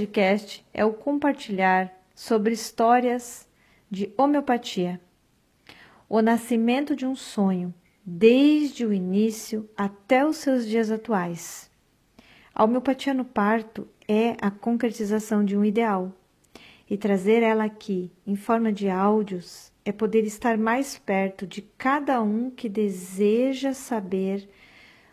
podcast é o compartilhar sobre histórias de homeopatia. O nascimento de um sonho, desde o início até os seus dias atuais. A homeopatia no parto é a concretização de um ideal, e trazer ela aqui em forma de áudios é poder estar mais perto de cada um que deseja saber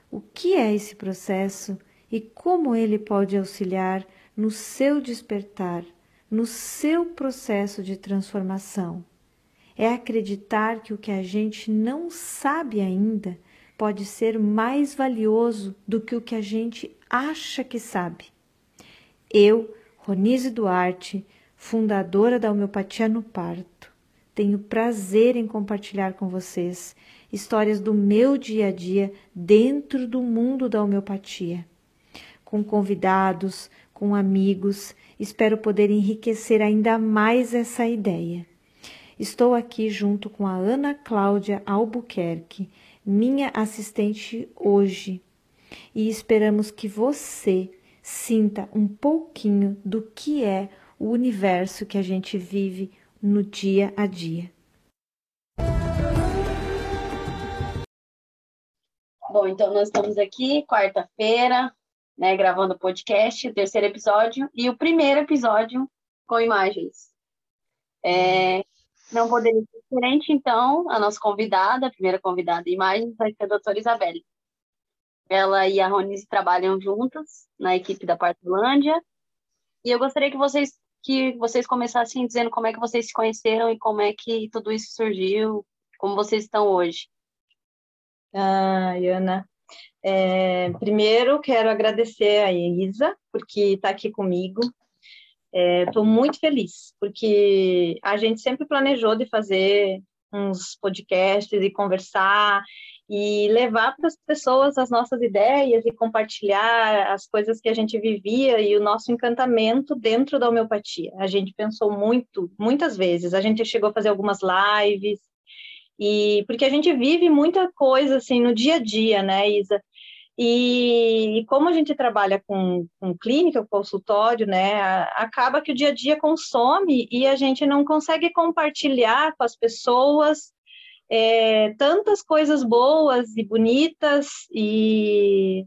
o que é esse processo e como ele pode auxiliar no seu despertar, no seu processo de transformação. É acreditar que o que a gente não sabe ainda pode ser mais valioso do que o que a gente acha que sabe. Eu, Ronise Duarte, fundadora da homeopatia no parto, tenho prazer em compartilhar com vocês histórias do meu dia a dia dentro do mundo da homeopatia. Com convidados, com amigos, espero poder enriquecer ainda mais essa ideia. Estou aqui junto com a Ana Cláudia Albuquerque, minha assistente hoje, e esperamos que você sinta um pouquinho do que é o universo que a gente vive no dia a dia. Bom, então nós estamos aqui, quarta-feira, né, gravando o podcast, o terceiro episódio, e o primeiro episódio com imagens. É, não poderia ser diferente, então, a nossa convidada, a primeira convidada de imagens, vai ser a doutora Isabelle. Ela e a Ronise trabalham juntas na equipe da Partolândia, e eu gostaria que vocês que vocês começassem dizendo como é que vocês se conheceram e como é que tudo isso surgiu, como vocês estão hoje. Ah, Ana, é, primeiro quero agradecer a Isa, porque está aqui comigo. Estou é, muito feliz, porque a gente sempre planejou de fazer uns podcasts e conversar e levar para as pessoas as nossas ideias e compartilhar as coisas que a gente vivia e o nosso encantamento dentro da homeopatia. A gente pensou muito, muitas vezes. A gente chegou a fazer algumas lives e porque a gente vive muita coisa assim no dia a dia, né, Isa? E, e como a gente trabalha com, com clínica, com consultório, né, acaba que o dia a dia consome e a gente não consegue compartilhar com as pessoas é, tantas coisas boas e bonitas e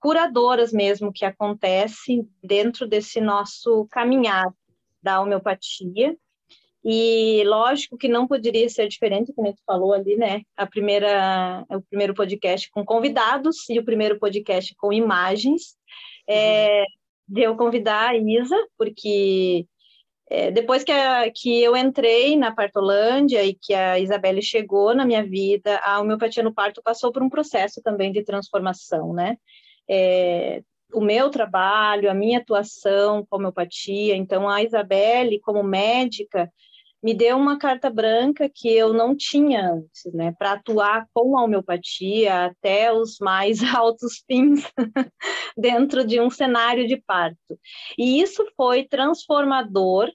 curadoras mesmo que acontecem dentro desse nosso caminhar da homeopatia. E lógico que não poderia ser diferente, como tu falou ali, né? A primeira, o primeiro podcast com convidados e o primeiro podcast com imagens. É, de eu convidar a Isa, porque é, depois que, a, que eu entrei na Partolândia e que a Isabelle chegou na minha vida, a homeopatia no parto passou por um processo também de transformação, né? É, o meu trabalho, a minha atuação com homeopatia, então a Isabelle, como médica, me deu uma carta branca que eu não tinha antes, né, para atuar com a homeopatia até os mais altos fins dentro de um cenário de parto. E isso foi transformador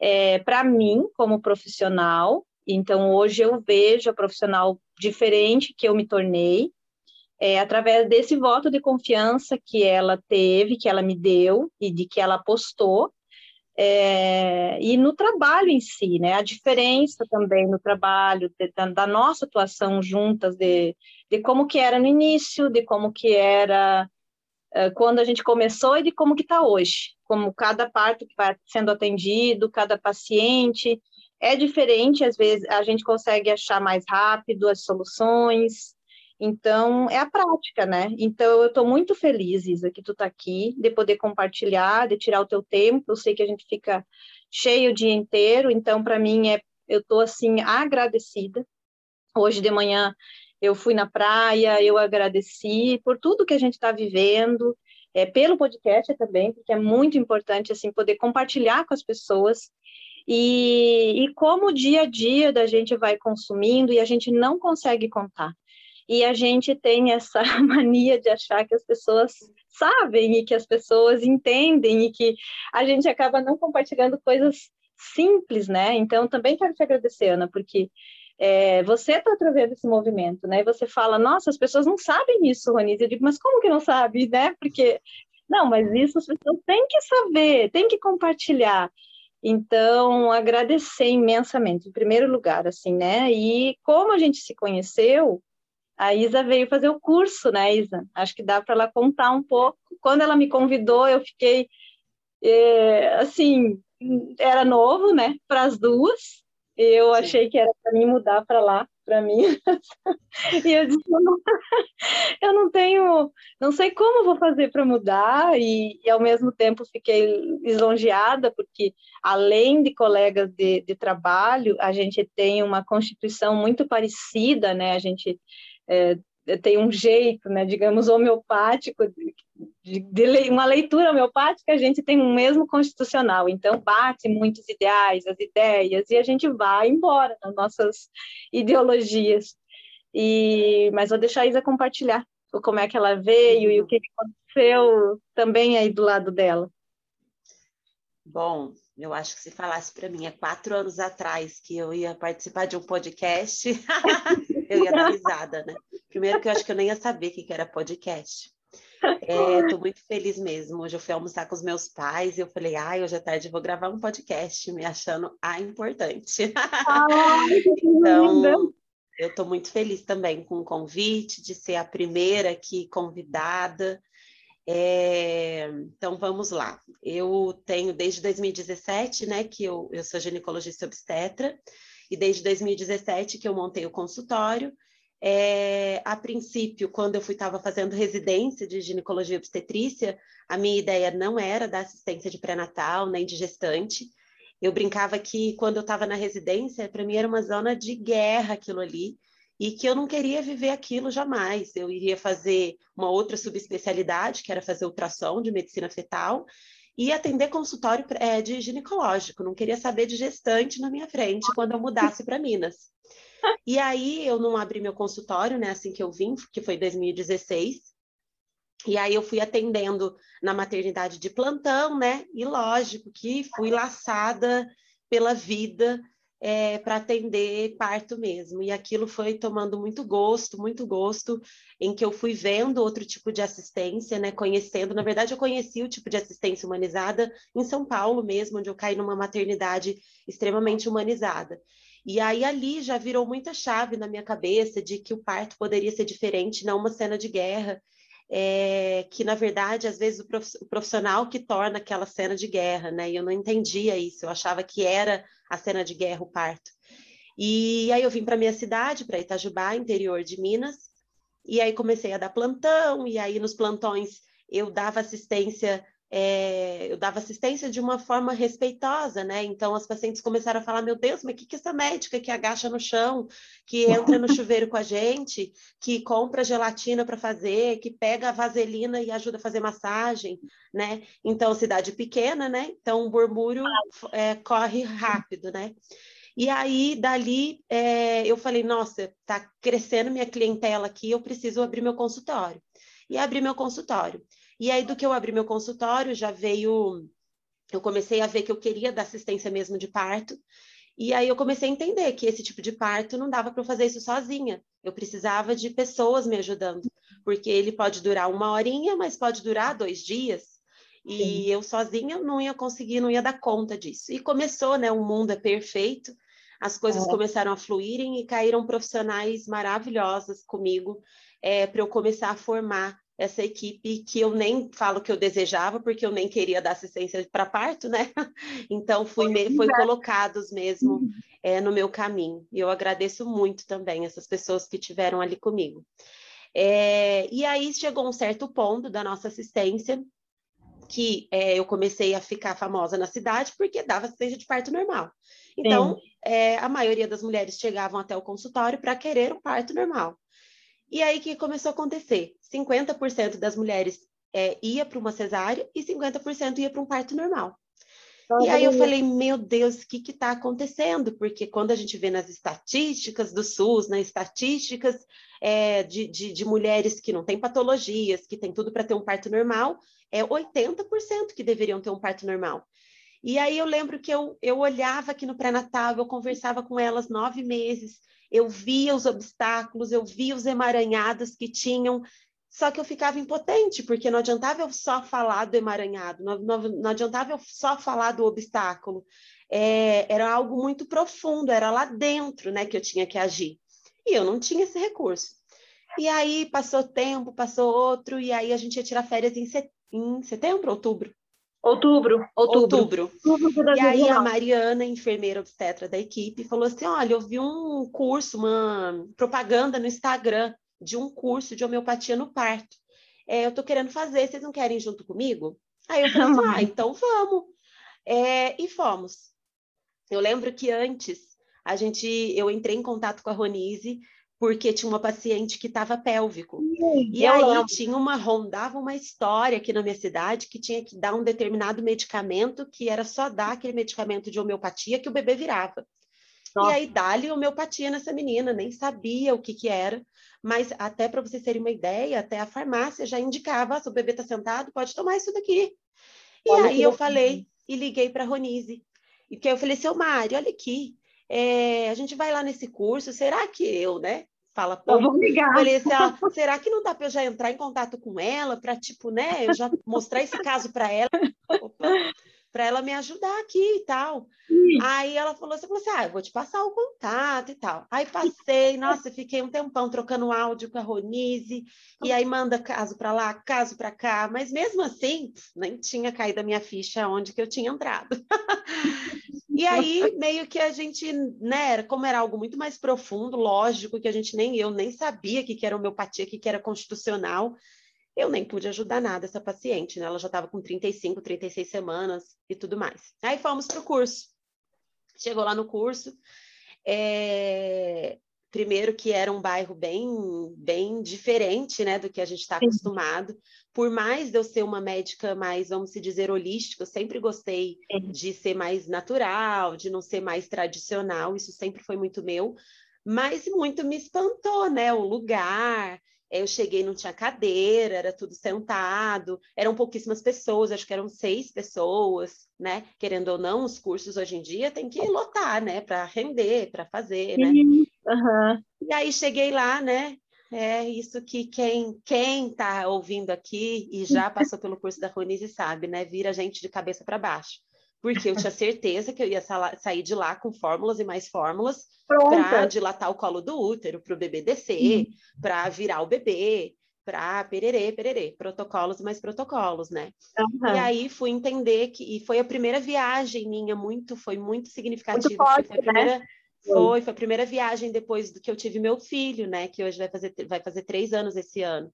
é, para mim como profissional. Então hoje eu vejo a profissional diferente que eu me tornei. É, através desse voto de confiança que ela teve, que ela me deu e de que ela apostou, é, e no trabalho em si, né? A diferença também no trabalho, de, da, da, nossa atuação juntas, de, de como que era no início, de como que era uh, quando a gente começou e de como que está hoje, como cada parte que vai sendo atendido, cada paciente, é diferente, às vezes a gente consegue achar mais rápido as soluções, então, é a prática, né? Então, eu estou muito feliz, Isa, que tu está aqui, de poder compartilhar, de tirar o teu tempo. Eu sei que a gente fica cheio o dia inteiro, então, para mim, é, eu estou, assim, agradecida. Hoje de manhã, eu fui na praia, eu agradeci por tudo que a gente está vivendo, é, pelo podcast também, porque é muito importante, assim, poder compartilhar com as pessoas e, e como o dia a dia da gente vai consumindo e a gente não consegue contar e a gente tem essa mania de achar que as pessoas sabem e que as pessoas entendem e que a gente acaba não compartilhando coisas simples, né? Então, também quero te agradecer, Ana, porque é, você está trazendo esse movimento, né? E você fala, nossa, as pessoas não sabem isso, Ronise. Eu digo, mas como que não sabe, né? Porque Não, mas isso as pessoas têm que saber, têm que compartilhar. Então, agradecer imensamente, em primeiro lugar, assim, né? E como a gente se conheceu, a Isa veio fazer o curso, né, Isa? Acho que dá para ela contar um pouco. Quando ela me convidou, eu fiquei, é, assim, era novo, né, para as duas. Eu Sim. achei que era para mim mudar para lá, para mim. e eu disse, eu não, eu não, tenho, não sei como vou fazer para mudar, e, e, ao mesmo tempo fiquei lisonjeada, porque além de colegas de, de trabalho, a gente tem uma constituição muito parecida, né? A gente é, tem um jeito, né, digamos, homeopático, de, de, uma leitura homeopática, a gente tem um mesmo constitucional, então bate muitos ideais, as ideias, e a gente vai embora nas nossas ideologias. E, mas vou deixar a Isa compartilhar como é que ela veio e o que aconteceu também aí do lado dela. Bom, eu acho que se falasse para mim há quatro anos atrás que eu ia participar de um podcast, eu ia dar risada, né? Primeiro que eu acho que eu nem ia saber o que era podcast. Estou é, muito feliz mesmo. Hoje eu fui almoçar com os meus pais e eu falei, ai, hoje à tarde vou gravar um podcast, me achando a importante. Ai, então, eu estou muito feliz também com o convite de ser a primeira aqui convidada. É, então vamos lá. Eu tenho desde 2017, né, que eu, eu sou ginecologista obstetra, e desde 2017 que eu montei o consultório. É, a princípio, quando eu fui estava fazendo residência de ginecologia obstetrícia, a minha ideia não era da assistência de pré-natal nem de gestante. Eu brincava que quando eu estava na residência, para mim era uma zona de guerra aquilo ali e que eu não queria viver aquilo jamais. Eu iria fazer uma outra subespecialidade, que era fazer ultrassom de medicina fetal, e atender consultório é, de ginecológico. Não queria saber de gestante na minha frente quando eu mudasse para Minas. E aí eu não abri meu consultório, né, assim que eu vim, que foi 2016. E aí eu fui atendendo na maternidade de plantão, né? E lógico que fui laçada pela vida é, para atender parto mesmo. E aquilo foi tomando muito gosto, muito gosto, em que eu fui vendo outro tipo de assistência, né? Conhecendo, na verdade, eu conheci o tipo de assistência humanizada em São Paulo mesmo, onde eu caí numa maternidade extremamente humanizada. E aí ali já virou muita chave na minha cabeça de que o parto poderia ser diferente, não uma cena de guerra, é, que na verdade às vezes o profissional que torna aquela cena de guerra, né? E eu não entendia isso, eu achava que era a cena de guerra o parto. E aí eu vim para minha cidade, para Itajubá, interior de Minas, e aí comecei a dar plantão, e aí nos plantões eu dava assistência é, eu dava assistência de uma forma respeitosa, né? Então as pacientes começaram a falar: meu Deus, mas o que, que essa médica que agacha no chão, que entra no chuveiro com a gente, que compra gelatina para fazer, que pega a vaselina e ajuda a fazer massagem, né? Então, cidade pequena, né? Então o murmúrio é, corre rápido, né? E aí, dali, é, eu falei, nossa, tá crescendo minha clientela aqui, eu preciso abrir meu consultório. E abri meu consultório. E aí, do que eu abri meu consultório, já veio. Eu comecei a ver que eu queria dar assistência mesmo de parto. E aí eu comecei a entender que esse tipo de parto não dava para eu fazer isso sozinha. Eu precisava de pessoas me ajudando, porque ele pode durar uma horinha, mas pode durar dois dias. E Sim. eu sozinha não ia conseguir, não ia dar conta disso. E começou, né? O mundo é perfeito. As coisas é. começaram a fluírem e caíram profissionais maravilhosas comigo é, para eu começar a formar essa equipe que eu nem falo que eu desejava, porque eu nem queria dar assistência para parto, né? Então, fui, me, foi colocados mesmo é, no meu caminho. E eu agradeço muito também essas pessoas que tiveram ali comigo. É, e aí chegou um certo ponto da nossa assistência que é, eu comecei a ficar famosa na cidade porque dava assistência de parto normal. Então, é, a maioria das mulheres chegavam até o consultório para querer um parto normal. E aí que começou a acontecer? 50% das mulheres é, ia para uma cesárea e 50% ia para um parto normal. e aí eu falei, meu Deus, o que está acontecendo? Porque quando a gente vê nas estatísticas do SUS, nas estatísticas é, de, de, de, mulheres que não têm patologias, que têm tudo para ter um parto normal, é 80% que deveriam ter um parto normal. E aí eu lembro que eu, eu olhava aqui no pré-natal, eu conversava com elas nove meses, eu via os obstáculos, eu via os emaranhados que tinham Só que eu ficava impotente, porque não adiantava eu só falar do emaranhado, não, não, não adiantava eu só falar do obstáculo. É, era algo muito profundo, era lá dentro né, que eu tinha que agir. E eu não tinha esse recurso. E aí passou tempo, passou outro, e aí a gente ia tirar férias em, em setembro, outubro. Outubro, outubro. Outubro. outubro e aí a Mariana, enfermeira obstetra da equipe, falou assim: olha, eu vi um curso, uma propaganda no Instagram de um curso de homeopatia no parto. É, eu estou querendo fazer, vocês não querem ir junto comigo? Aí eu falei assim, ah, então vamos. É, e fomos. Eu lembro que antes a gente, eu entrei em contato com a Ronise porque tinha uma paciente que estava pélvico. e aí lembro. tinha uma rondava uma história aqui na minha cidade que tinha que dar um determinado medicamento que era só dar aquele medicamento de homeopatia que o bebê virava. Nossa. E aí dá-lhe homeopatia nessa menina, nem sabia o que que era, mas até para vocês terem uma ideia, até a farmácia já indicava, ah, se o bebê está sentado, pode tomar isso daqui. E olha aí eu falei e liguei para a Ronise. E que eu falei, seu Mário, olha aqui, é, a gente vai lá nesse curso, será que eu, né? Fala pô, vou ligar. Falei assim, ah, será que não dá para eu já entrar em contato com ela para tipo, né, eu já mostrar esse caso para ela, para ela me ajudar aqui e tal. Sim. Aí ela falou assim, falou assim, ah, eu vou te passar o contato e tal. Aí passei, nossa, fiquei um tempão trocando áudio com a Ronise e aí manda caso para lá, caso para cá, mas mesmo assim, nem tinha caído a minha ficha onde que eu tinha entrado. E aí, meio que a gente, né, como era algo muito mais profundo, lógico, que a gente nem eu nem sabia que, que era homeopatia, que, que era constitucional, eu nem pude ajudar nada essa paciente, né? Ela já estava com 35, 36 semanas e tudo mais. Aí fomos para o curso. Chegou lá no curso, é... primeiro que era um bairro bem, bem diferente, né, do que a gente está acostumado por mais de eu ser uma médica mais, vamos se dizer, holística, eu sempre gostei de ser mais natural, de não ser mais tradicional, isso sempre foi muito meu, mas muito me espantou, né? O lugar. Eu cheguei, não tinha cadeira, era tudo sentado, eram pouquíssimas pessoas, acho que eram seis pessoas, né? Querendo ou não, os cursos hoje em dia tem que lotar, né? Para render, para fazer, né? Uhum. E aí cheguei lá, né? É isso que quem quem está ouvindo aqui e já passou pelo curso da Ronise sabe, né? Vira a gente de cabeça para baixo. Porque eu tinha certeza que eu ia sair de lá com fórmulas e mais fórmulas para dilatar o colo do útero, para o bebê descer, para virar o bebê, para pererê, pererê, protocolos e mais protocolos, né? Uhum. E aí fui entender que e foi a primeira viagem minha muito, foi muito significativa. Muito forte, foi a primeira, né? Foi, foi a primeira viagem depois do que eu tive meu filho, né? Que hoje vai fazer, vai fazer três anos esse ano.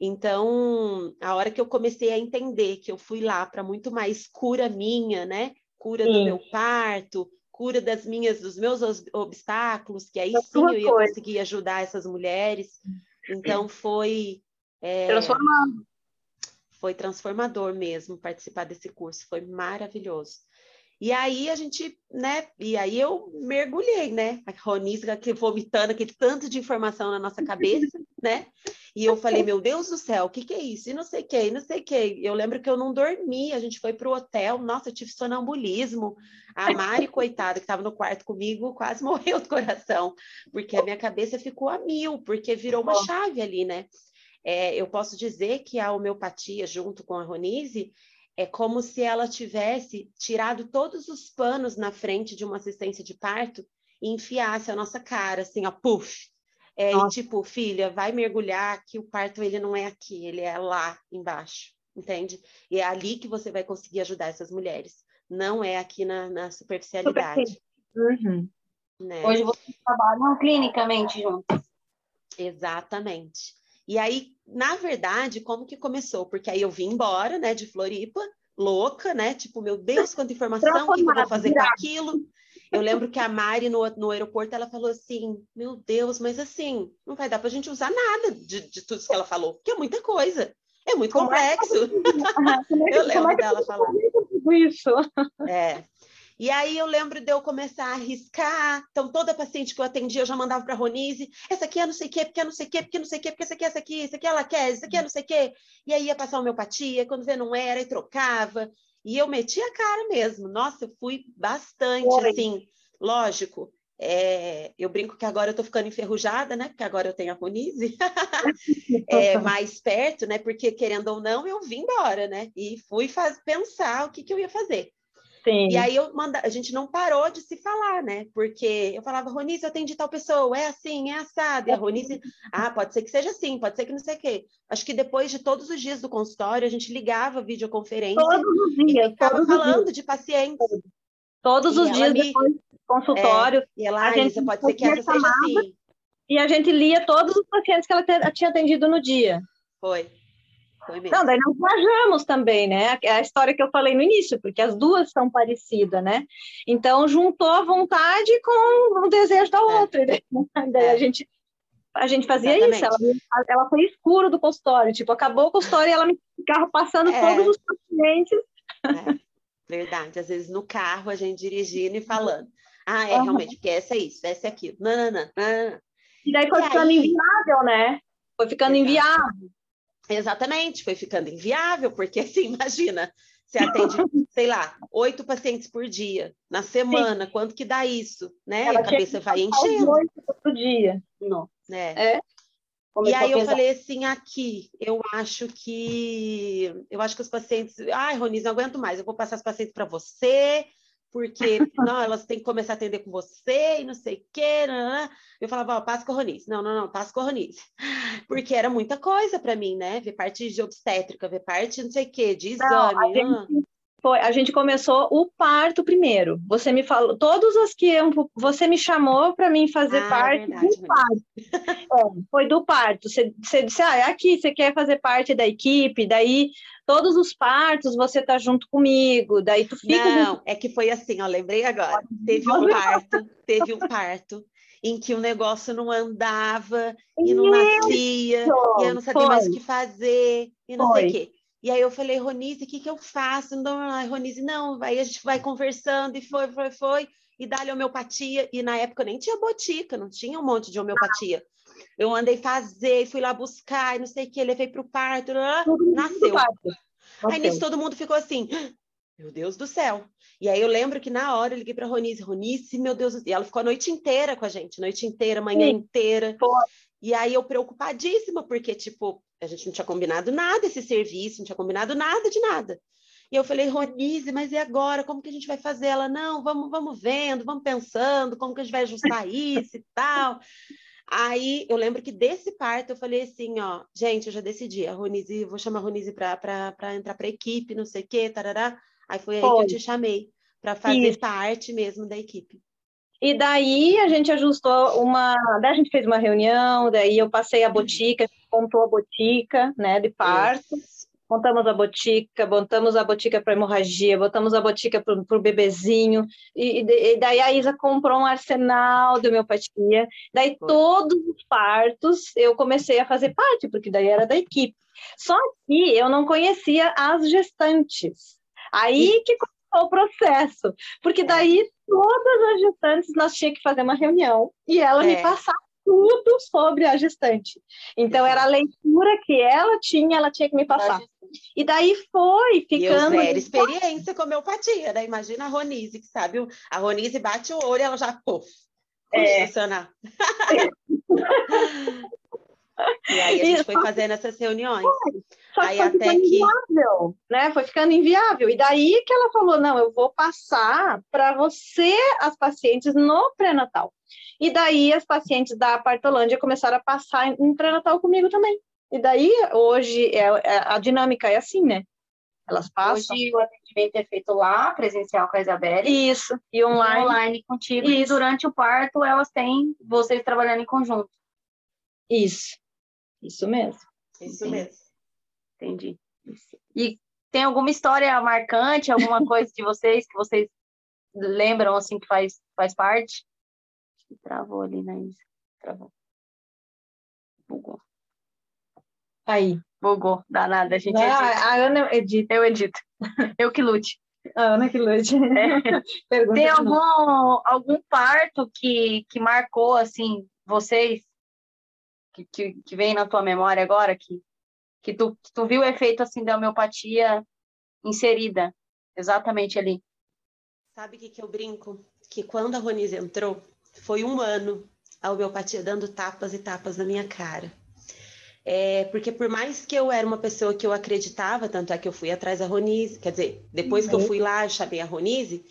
Então, a hora que eu comecei a entender que eu fui lá para muito mais cura minha, né? Cura sim. do meu parto, cura das minhas, dos meus obstáculos, que aí sim eu ia coisa. conseguir ajudar essas mulheres. Então foi é. Foi transformador mesmo participar desse curso, foi maravilhoso. E aí a gente, né? E aí eu mergulhei, né? A Ronisca que vomitando aquele tanto de informação na nossa cabeça, né? E eu falei, meu Deus do céu, o que, que é isso? E não sei o que, não sei o que. Eu lembro que eu não dormi, a gente foi para o hotel, nossa, eu tive sonambulismo. A Mari, coitada, que estava no quarto comigo, quase morreu do coração, porque a minha cabeça ficou a mil, porque virou uma chave ali, né? É, eu posso dizer que a homeopatia, junto com a Ronise, é como se ela tivesse tirado todos os panos na frente de uma assistência de parto e enfiasse a nossa cara, assim, ó, puff. É, e tipo, filha, vai mergulhar que o parto ele não é aqui, ele é lá embaixo, entende? E é ali que você vai conseguir ajudar essas mulheres, não é aqui na, na superficialidade. Uhum. Né? Hoje vocês trabalham clinicamente juntos. Exatamente. E aí, na verdade, como que começou? Porque aí eu vim embora, né, de Floripa, louca, né? Tipo, meu Deus, quanta informação, o que eu vou fazer com aquilo? Eu lembro que a Mari, no, no aeroporto, ela falou assim: Meu Deus, mas assim, não vai dar para a gente usar nada de, de tudo isso que ela falou, porque é muita coisa. É muito como complexo. É? eu lembro dela falar. Isso. É. E aí eu lembro de eu começar a arriscar. Então, toda paciente que eu atendia, eu já mandava para a Ronise, essa aqui é não sei o quê, porque é não sei o quê, porque é não sei o quê, porque essa aqui é essa aqui, essa aqui ela quer, essa aqui é não sei o quê. E aí ia passar homeopatia, quando vê não era, e trocava. E eu metia a cara mesmo. Nossa, eu fui bastante, Oi. assim, lógico. É, eu brinco que agora eu tô ficando enferrujada, né? Porque agora eu tenho a Ronise é, mais perto, né? Porque querendo ou não, eu vim embora, né? E fui faz, pensar o que, que eu ia fazer. Sim. E aí eu manda, a gente não parou de se falar, né? Porque eu falava, Ronise, eu tenho de tal pessoa, é assim, é assado. E a Ronise, ah, pode ser que seja assim, pode ser que não sei o quê. Acho que depois de todos os dias do consultório, a gente ligava videoconferência todos os dias, e ficava falando de pacientes. Todos e os dias me... depois do consultório. É, e ela, a gente pode ser que essa seja assim. E a gente lia todos os pacientes que ela tinha atendido no dia. Foi. Não, daí nós viajamos também, né? É a história que eu falei no início, porque as duas são parecidas, né? Então juntou a vontade com o desejo da é. outra. Né? Daí é. a gente a gente fazia Exatamente. isso. Ela, ela foi escuro do consultório, tipo, acabou o consultório e ela me ficava passando é. todos os pacientes. É. Verdade, às vezes no carro a gente dirigindo e falando. Ah, é, uhum. realmente, porque essa é isso, essa é aquilo. Não, não, não, não. E daí foi e ficando aí... inviável, né? Foi ficando Exato. inviável. Exatamente, foi ficando inviável, porque assim, imagina, você atende, sei lá, oito pacientes por dia, na semana, Sim. quanto que dá isso, né? Ela a cabeça vai enchendo. Oito por dia. Não. É. é. e aí eu falei assim, aqui, eu acho que eu acho que os pacientes, ai, Ronis, não aguento mais, eu vou passar os pacientes para você, porque não, elas têm que começar a atender com você e não sei o quê. Não, não. Eu falava, ó, passa Ronice. Não, não, não, passa Ronice. Porque era muita coisa para mim, né? Ver parte de obstétrica, ver parte não sei o quê, de exame. Não, a, gente, foi, a gente começou o parto primeiro. Você me falou, todos os que eu, você me chamou para mim fazer ah, parte verdade, do parto. é, foi do parto. Você, você disse, ah, é aqui, você quer fazer parte da equipe, daí todos os partos você tá junto comigo, daí tu fica. Não, é que foi assim, ó, lembrei agora. Teve um parto, teve um parto em que o negócio não andava e não nascia, e eu não sabia foi. mais o que fazer, e não foi. sei o quê. E aí eu falei, Ronise, o que, que eu faço? Não, Ronise, não, aí a gente vai conversando, e foi, foi, foi, e dá-lhe homeopatia, e na época nem tinha botica, não tinha um monte de homeopatia. Eu andei fazer, fui lá buscar, e não sei o que, levei para o parto, nasceu. Aí nisso todo mundo ficou assim, meu Deus do céu. E aí eu lembro que na hora eu liguei para Ronice, Ronice, meu Deus, e ela ficou a noite inteira com a gente, noite inteira, manhã Sim. inteira. E aí eu preocupadíssima, porque, tipo, a gente não tinha combinado nada esse serviço, não tinha combinado nada de nada. E eu falei, Ronise, mas e agora? Como que a gente vai fazer? Ela, não, vamos, vamos vendo, vamos pensando, como que a gente vai ajustar isso e tal. Aí eu lembro que desse parto eu falei assim, ó, gente, eu já decidi, a Ronise, vou chamar a Ronise para entrar para equipe, não sei o quê, tarará. Aí foi, foi. aí que eu te chamei para fazer Isso. parte mesmo da equipe. E daí a gente ajustou uma. Daí a gente fez uma reunião, daí eu passei a botica, montou a botica, né, de parto. Isso. Montamos a botica, montamos a botica para hemorragia, botamos a botica para o bebezinho, e, e, daí a Isa comprou um arsenal de homeopatia. Daí Foi. todos os partos eu comecei a fazer parte, porque daí era da equipe. Só que eu não conhecia as gestantes. Aí que começou o processo, porque daí todas as gestantes nós tínhamos que fazer uma reunião e ela é. me passava tudo sobre a gestante. Então, era a leitura que ela tinha, ela tinha que me passar. E daí foi ficando. E zero experiência com homeopatia, né? Imagina a Ronise, que sabe, a Ronise bate o olho e ela já, puf, é. funcionar. e aí a gente foi fazendo essas reuniões. Foi. Só que aí foi até que inviável, né? Foi ficando inviável. E daí que ela falou: não, eu vou passar para você as pacientes no pré-natal. E daí as pacientes da Partolândia começaram a passar em pré-natal comigo também. E daí, hoje, é, é, a dinâmica é assim, né? Elas passam. Hoje o atendimento é feito lá, presencial com a Isabelle. Isso, e online. E online contigo. Isso. E durante o parto, elas têm vocês trabalhando em conjunto. Isso, isso mesmo. Isso Entendi. mesmo. Entendi. E tem alguma história marcante, alguma coisa de vocês que vocês lembram, assim, que faz, faz parte? Travou ali na Isa. Travou. Bugou. Aí. Bugou. Danada, a gente ah, A Ana edita. Eu edito. Eu que lute. A Ana que lute. É. Tem algum, algum parto que, que marcou, assim, vocês? Que, que, que vem na tua memória agora? Que, que, tu, que tu viu o efeito, assim, da homeopatia inserida exatamente ali? Sabe o que, que eu brinco? Que quando a Ronise entrou, foi um ano a homeopatia dando tapas e tapas na minha cara. É, porque por mais que eu era uma pessoa que eu acreditava, tanto é que eu fui atrás da Ronise, quer dizer, depois uhum. que eu uhum. fui lá, chamei a Ronise,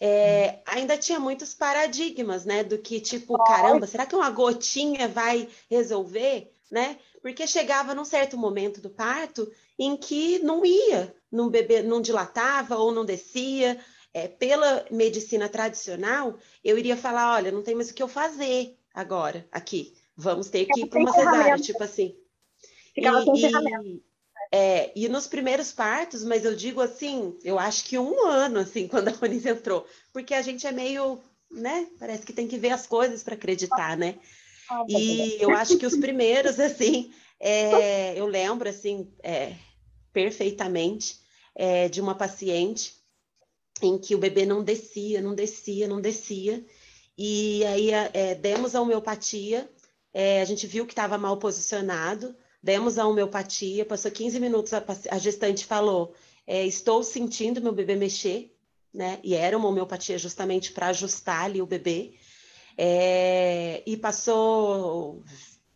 é, ainda tinha muitos paradigmas, né? Do que, tipo, caramba, será que uma gotinha vai resolver, né? Porque chegava num certo momento do parto em que não ia, não bebê não dilatava ou não descia. É, pela medicina tradicional, eu iria falar, olha, não tem mais o que eu fazer agora aqui. Vamos ter que ir para uma cesárea, tipo assim. Ficava e, sem É, e nos primeiros partos, mas eu digo assim, eu acho que um ano, assim, quando a Ronis entrou, porque a gente é meio, né? Parece que tem que ver as coisas para acreditar, né? Ah, e eu acho que os primeiros, assim, é, eu lembro, assim, é, perfeitamente é, de uma paciente em que o bebê não descia, não descia, não descia, e aí é, demos a homeopatia, é, a gente viu que estava mal posicionado, demos a homeopatia, passou 15 minutos, a, a gestante falou: é, Estou sentindo meu bebê mexer, né? E era uma homeopatia justamente para ajustar ali o bebê. É, e passou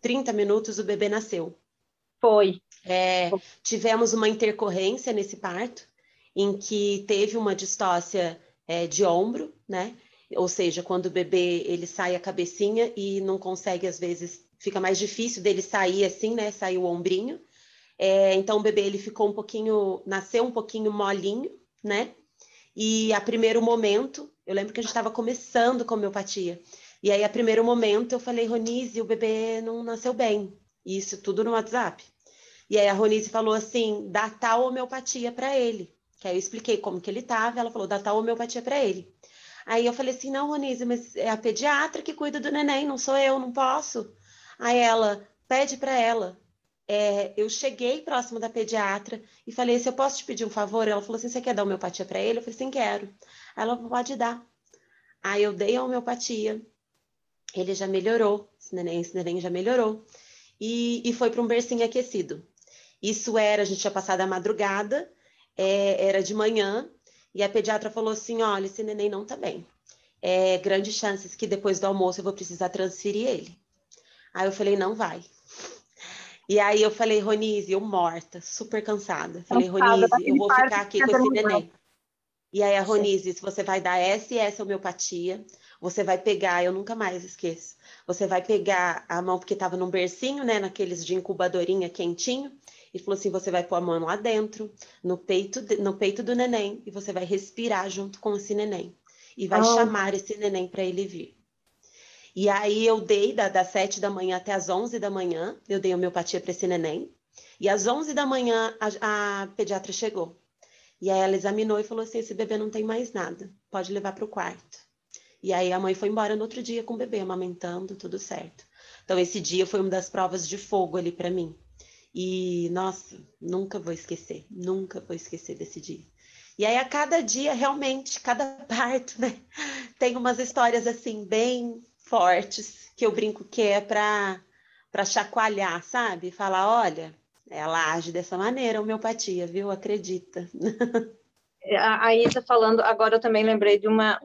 30 minutos, o bebê nasceu. Foi. É, tivemos uma intercorrência nesse parto, em que teve uma distócia é, de ombro, né? Ou seja, quando o bebê ele sai a cabecinha e não consegue, às vezes, fica mais difícil dele sair assim, né? Sair o ombrinho. É, então o bebê ele ficou um pouquinho, nasceu um pouquinho molinho, né? E a primeiro momento, eu lembro que a gente estava começando com homeopatia. E aí, a primeiro momento, eu falei, Ronise, o bebê não nasceu bem. Isso tudo no WhatsApp. E aí a Ronise falou assim, dá tal homeopatia para ele. Que aí eu expliquei como que ele estava, ela falou, dá tal homeopatia para ele. Aí eu falei assim, não, Ronise, mas é a pediatra que cuida do neném, não sou eu, não posso. Aí ela, pede para ela. É, eu cheguei próximo da pediatra e falei, se eu posso te pedir um favor? Ela falou assim, você quer dar homeopatia para ele? Eu falei, sim, quero. Ela, pode dar. Aí eu dei a homeopatia, ele já melhorou, esse neném, esse neném já melhorou. E, e foi para um bercinho aquecido. Isso era, a gente tinha passado a madrugada, é, era de manhã, e a pediatra falou assim: olha, esse neném não tá bem. É, grandes chances que depois do almoço eu vou precisar transferir ele. Aí eu falei: não vai. E aí eu falei, Ronise, eu morta, super cansada. Falei, Ronise, eu vou ficar aqui com esse neném. E aí a Ronise, se você vai dar SS homeopatia, você vai pegar, eu nunca mais esqueço. Você vai pegar a mão, porque estava num bercinho, né? Naqueles de incubadorinha quentinho. E falou assim: você vai pôr a mão lá dentro, no peito, no peito do neném, e você vai respirar junto com esse neném. E vai oh. chamar esse neném para ele vir. E aí eu dei da, das sete da manhã até as onze da manhã, eu dei homeopatia para esse neném. E às onze da manhã a, a pediatra chegou. E aí ela examinou e falou assim: esse bebê não tem mais nada, pode levar para o quarto. E aí a mãe foi embora no outro dia com o bebê amamentando, tudo certo. Então esse dia foi uma das provas de fogo ali para mim. E, nossa, nunca vou esquecer, nunca vou esquecer desse dia. E aí, a cada dia, realmente, cada parto, né? Tem umas histórias, assim, bem fortes, que eu brinco que é para chacoalhar, sabe? Falar, olha, ela age dessa maneira, homeopatia, viu? Acredita. É, a Isa falando, agora eu também lembrei de uma...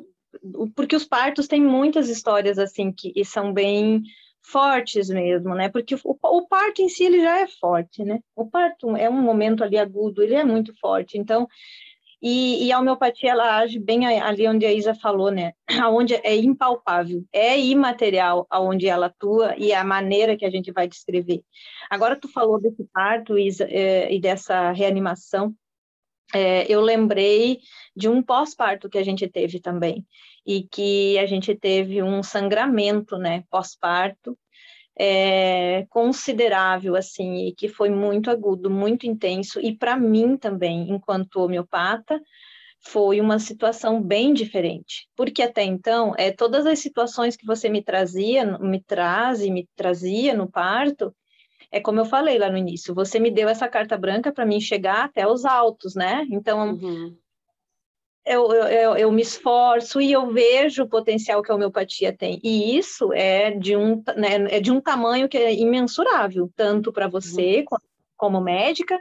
Porque os partos têm muitas histórias, assim, que são bem fortes mesmo, né? Porque o, o, parto em si ele já é forte, né? O parto é um momento ali agudo, ele é muito forte. Então, e, e a homeopatia ela age bem ali onde a Isa falou, né? Aonde é impalpável, é imaterial aonde ela atua e a maneira que a gente vai descrever. Agora tu falou desse parto, Isa, é, e dessa reanimação. É, eu lembrei de um pós-parto que a gente teve também e que a gente teve um sangramento, né, pós-parto, é, considerável, assim, e que foi muito agudo, muito intenso, e para mim também, enquanto homeopata, foi uma situação bem diferente, porque até então, é, todas as situações que você me trazia, me traz e me trazia no parto, é como eu falei lá no início, você me deu essa carta branca para mim chegar até os altos, né? Então, uhum eu, eu, eu, me esforço e eu vejo o potencial que a homeopatia tem. E isso é de um, né, é de um tamanho que é imensurável, tanto para você uhum. como médica,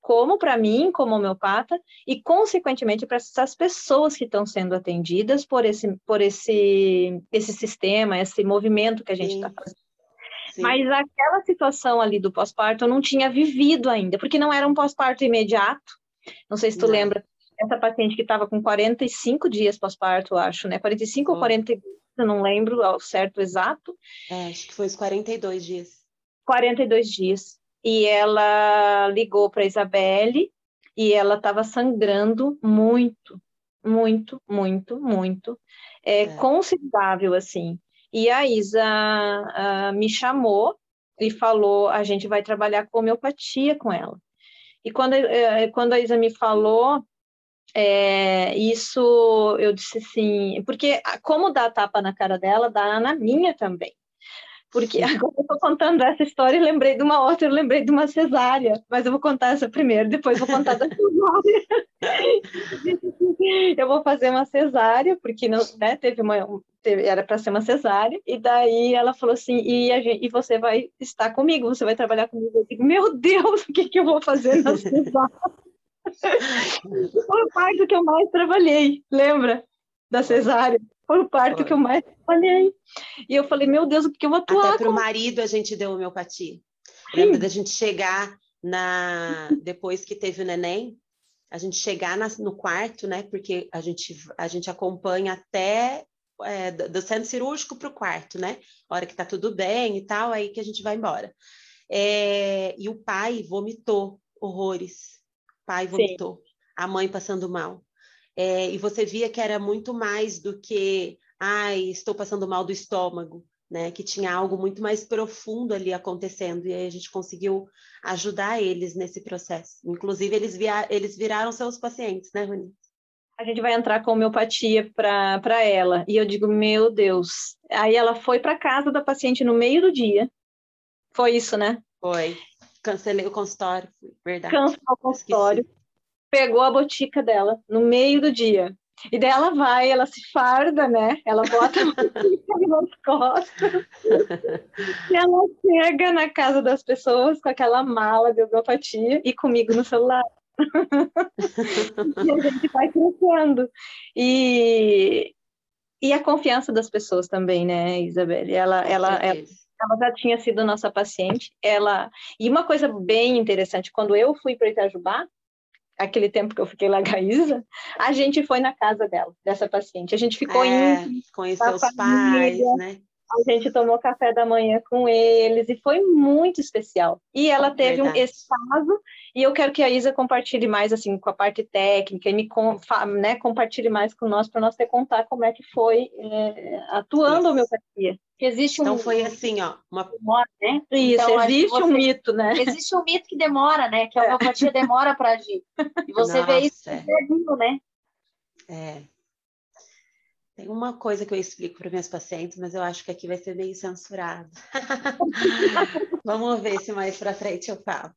como para mim, como homeopata, e consequentemente para essas pessoas que estão sendo atendidas por esse, por esse, esse sistema, esse movimento que a gente está fazendo. Sim. Mas aquela situação ali do pós-parto eu não tinha vivido ainda, porque não era um pós-parto imediato. Não sei se tu não. lembra, essa paciente que estava com 45 dias pós-parto, acho, né? 45 oh. ou 42, eu não lembro ao certo exato. É, acho que foi os 42 dias. 42 dias. E ela ligou para a Isabelle e ela estava sangrando muito, muito, muito, muito. É, é. Considerável, assim. E a Isa uh, me chamou e falou: a gente vai trabalhar com homeopatia com ela. E quando, uh, quando a Isa me falou, é, isso eu disse assim, porque como dá tapa na cara dela, dá na minha também. Porque agora eu estou contando essa história e lembrei de uma outra, eu lembrei de uma cesárea, mas eu vou contar essa primeiro, depois vou contar da cesárea. eu vou fazer uma cesárea, porque não, né, teve uma, teve, era para ser uma cesárea, e daí ela falou assim, e, gente, e você vai estar comigo, você vai trabalhar comigo. Eu digo, meu Deus, o que, que eu vou fazer na cesárea? Foi o parto que eu mais trabalhei, lembra? Da cesárea. Foi o parto Foi. que eu mais trabalhei. E eu falei, meu Deus, o que eu vou atuar? Até para o marido a gente deu homeopatia. Sim. Lembra da gente chegar na depois que teve o neném, a gente chegar na, no quarto, né? Porque a gente, a gente acompanha até é, do centro cirúrgico para o quarto, né? A hora que tá tudo bem e tal, aí que a gente vai embora. É, e o pai vomitou horrores. Pai vomitou. Sim. A mãe passando mal. É, e você via que era muito mais do que, ai, estou passando mal do estômago, né? Que tinha algo muito mais profundo ali acontecendo. E aí a gente conseguiu ajudar eles nesse processo. Inclusive, eles, via, eles viraram seus pacientes, né, Rony? A gente vai entrar com homeopatia para ela. E eu digo, meu Deus. Aí ela foi para casa da paciente no meio do dia. Foi isso, né? Foi. Cancelei o consultório, verdade. Cancelou o consultório. Esqueci pegou a botica dela no meio do dia. E daí ela vai, ela se farda, né? Ela bota a botica nas costas. e ela chega na casa das pessoas com aquela mala de homeopatia e comigo no celular. e a gente vai crescendo. E, e a confiança das pessoas também, né, Isabelle? Ela, ela, ela, ela já tinha sido nossa paciente. Ela e uma coisa bem interessante, quando eu fui para Itajubá, aquele tempo que eu fiquei lá, Gaísa, a gente foi na casa dela, dessa paciente. A gente ficou é, em. Conheceu os pais, né? A gente tomou café da manhã com eles e foi muito especial. E ela teve um, esse caso, e eu quero que a Isa compartilhe mais assim com a parte técnica e me né, compartilhe mais com nós para nós ter contar como é que foi é, atuando a homeopatia. Existe um então foi assim, ó, uma demora, né? Isso, então, existe você... um mito, né? Existe um mito que demora, né? Que a homeopatia demora para agir. E você Nossa, vê isso é. né? É. Tem uma coisa que eu explico para meus pacientes, mas eu acho que aqui vai ser meio censurado. Vamos ver se mais para frente eu falo.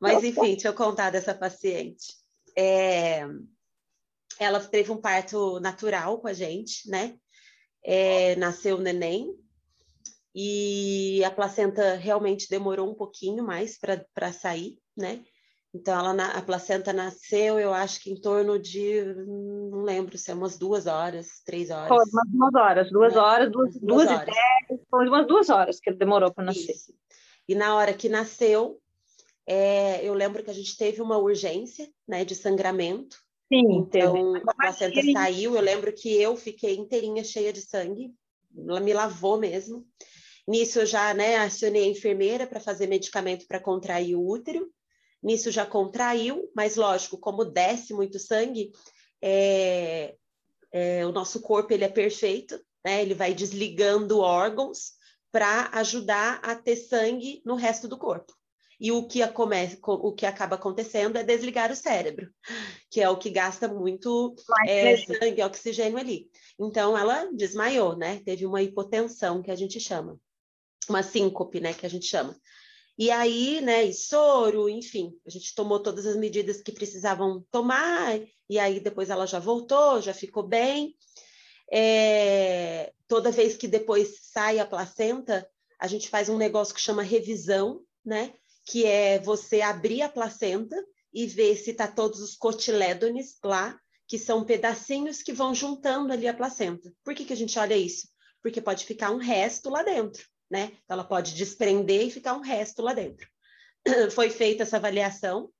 Mas, enfim, deixa eu contar dessa paciente. É... Ela teve um parto natural com a gente, né? É... Nasceu o neném e a placenta realmente demorou um pouquinho mais para sair, né? Então, ela, a placenta nasceu, eu acho que em torno de, não lembro se é umas duas horas, três horas. Foi umas duas horas, duas né? horas, duas, duas, duas horas. Dez, foi umas duas horas que demorou para nascer. Isso. E na hora que nasceu, é, eu lembro que a gente teve uma urgência, né, de sangramento. Sim, então teve. a placenta saiu. Eu lembro que eu fiquei inteirinha cheia de sangue. Ela me lavou mesmo. Nisso eu já, né, acionei a enfermeira para fazer medicamento para contrair o útero nisso já contraiu, mas lógico, como desce muito sangue, é, é, o nosso corpo ele é perfeito, né? Ele vai desligando órgãos para ajudar a ter sangue no resto do corpo. E o que, o que acaba acontecendo é desligar o cérebro, que é o que gasta muito é, sangue, oxigênio ali. Então, ela desmaiou, né? Teve uma hipotensão, que a gente chama. Uma síncope, né? Que a gente chama. E aí, né, e soro, enfim, a gente tomou todas as medidas que precisavam tomar, e aí depois ela já voltou, já ficou bem. É, toda vez que depois sai a placenta, a gente faz um negócio que chama revisão, né? Que é você abrir a placenta e ver se tá todos os cotilédones lá, que são pedacinhos que vão juntando ali a placenta. Por que, que a gente olha isso? Porque pode ficar um resto lá dentro, né? Então, ela pode desprender e ficar um resto lá dentro. Foi feita essa avaliação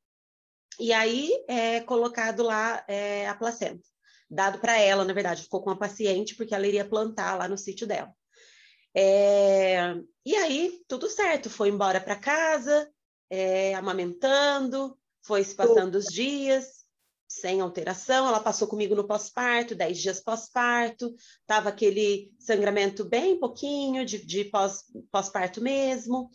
e aí é colocado lá é, a placenta. Dado para ela, na verdade, ficou com a paciente, porque ela iria plantar lá no sítio dela. É, e aí, tudo certo, foi embora para casa, é, amamentando, foi se passando os dias, sem alteração. Ela passou comigo no pós-parto, 10 dias pós-parto, estava aquele sangramento bem pouquinho, de, de pós-parto mesmo.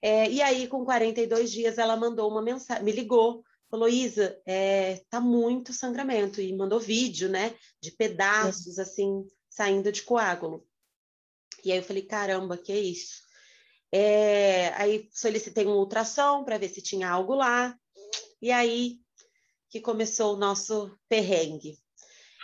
É, e aí, com 42 dias, ela mandou uma mensagem, me ligou, falou, Isa, é, tá muito sangramento, e mandou vídeo, né, de pedaços, assim, saindo de coágulo. E aí eu falei, caramba, que é isso? É, aí solicitei um ultrassom para ver se tinha algo lá, e aí que começou o nosso perrengue.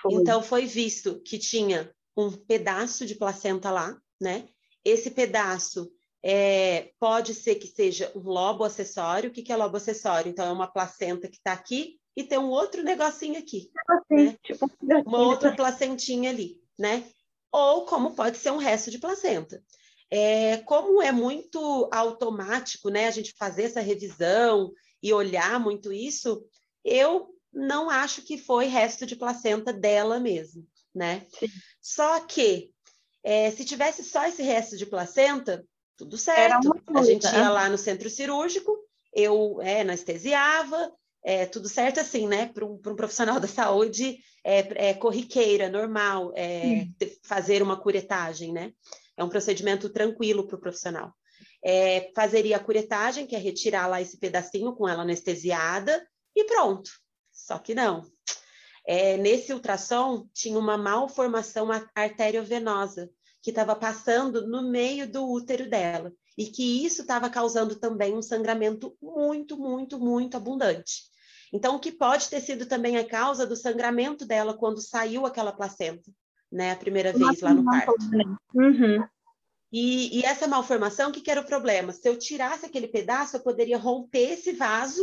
Foi. Então foi visto que tinha um pedaço de placenta lá, né? Esse pedaço é, pode ser que seja um lobo acessório. O que, que é lobo acessório? Então, é uma placenta que está aqui e tem um outro negocinho aqui. Assim, né? tipo, uma outra placentinha ali, né? Ou como pode ser um resto de placenta. É, como é muito automático, né, a gente fazer essa revisão e olhar muito isso, eu não acho que foi resto de placenta dela mesmo, né? Sim. Só que é, se tivesse só esse resto de placenta, tudo certo. A gente ia lá no centro cirúrgico, eu é, anestesiava, é, tudo certo assim, né? Para um, um, profissional da saúde é, é corriqueira, normal, é, fazer uma curetagem, né? É um procedimento tranquilo para o profissional. É, fazeria a curetagem, que é retirar lá esse pedacinho com ela anestesiada, e pronto. Só que não. É, nesse ultrassom tinha uma malformação arteriovenosa, que estava passando no meio do útero dela e que isso estava causando também um sangramento muito, muito, muito abundante. Então, o que pode ter sido também a causa do sangramento dela quando saiu aquela placenta, né, a primeira vez lá no parto. Uhum. E, e, essa malformação, o que, que era o problema? Se eu tirasse aquele pedaço, eu poderia romper esse vaso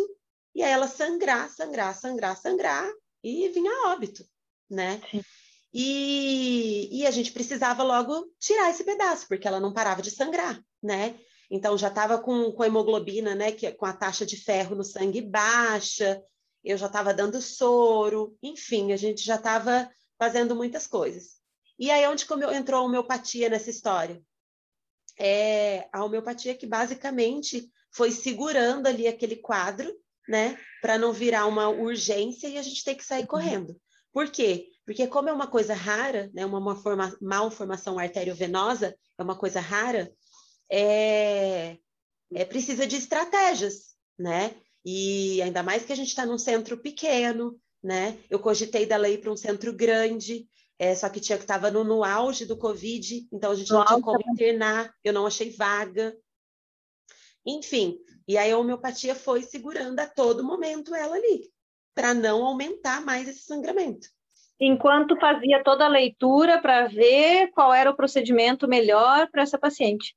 e aí ela sangrar, sangrar, sangrar, sangrar e vinha a óbito, né? Sim. E, e a gente precisava logo tirar esse pedaço, porque ela não parava de sangrar, né? Então já estava com, com hemoglobina, né? Que, com a taxa de ferro no sangue baixa, eu já estava dando soro, enfim, a gente já estava fazendo muitas coisas. E aí onde entrou a homeopatia nessa história? É a homeopatia que basicamente foi segurando ali aquele quadro, né, para não virar uma urgência e a gente ter que sair uhum. correndo. Por quê? Porque como é uma coisa rara, né, uma malforma, malformação arteriovenosa, é uma coisa rara, é, é precisa de estratégias, né? E ainda mais que a gente está num centro pequeno, né? Eu cogitei da lei para um centro grande, é, só que tinha que estava no, no, auge do Covid, então a gente não tinha como internar, eu não achei vaga. Enfim, e aí a homeopatia foi segurando a todo momento ela ali, para não aumentar mais esse sangramento enquanto fazia toda a leitura para ver qual era o procedimento melhor para essa paciente.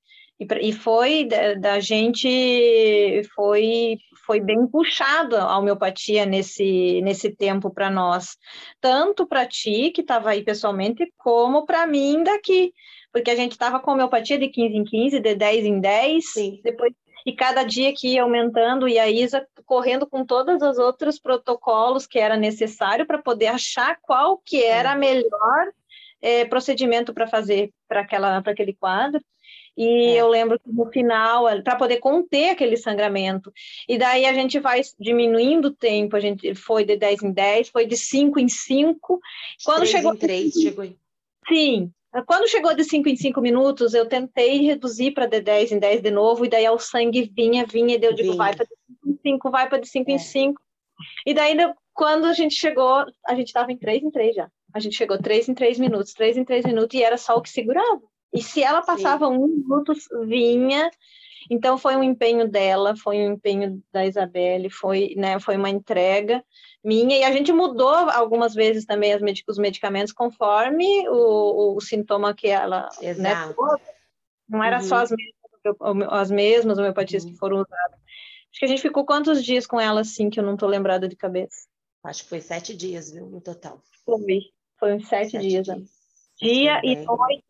E, foi da, da, gente foi foi bem puxado a homeopatia nesse nesse tempo para nós, tanto para ti que estava aí pessoalmente, como para mim daqui, porque a gente estava com homeopatia de 15 em 15, de 10 em 10, Sim. depois e cada dia que ia aumentando, e a Isa correndo com todos os outros protocolos que era necessário para poder achar qual que era a melhor é, procedimento para fazer para aquele quadro. E é. eu lembro que no final, para poder conter aquele sangramento. E daí a gente vai diminuindo o tempo, a gente foi de 10 em 10, foi de 5 em 5. Quando 3 chegou em 3, chegou. Sim, quando chegou de 5 em 5 minutos, eu tentei reduzir para de 10 em 10 de novo, e daí o sangue vinha, vinha, e eu digo, vai para de 5 em 5, vai para de 5 é. em 5. E daí, quando a gente chegou, a gente estava em 3 em 3 já. A gente chegou 3 em 3 minutos, 3 em 3 minutos, e era só o que segurava. E se ela passava Sim. um minuto, vinha. Então, foi um empenho dela, foi um empenho da Isabelle, foi, né, foi uma entrega minha, e a gente mudou algumas vezes também medic os medicamentos conforme o, o, sintoma que ela. Né, Exato. Né, não era uhum. só as mesmas, as mesmas homeopatias uhum. que foram usadas. Acho que a gente ficou quantos dias com ela, assim, que eu não tô lembrada de cabeça? Acho que foi sete dias, viu, no total. Foi, foi uns sete, sete dias. dias. Dia e noite,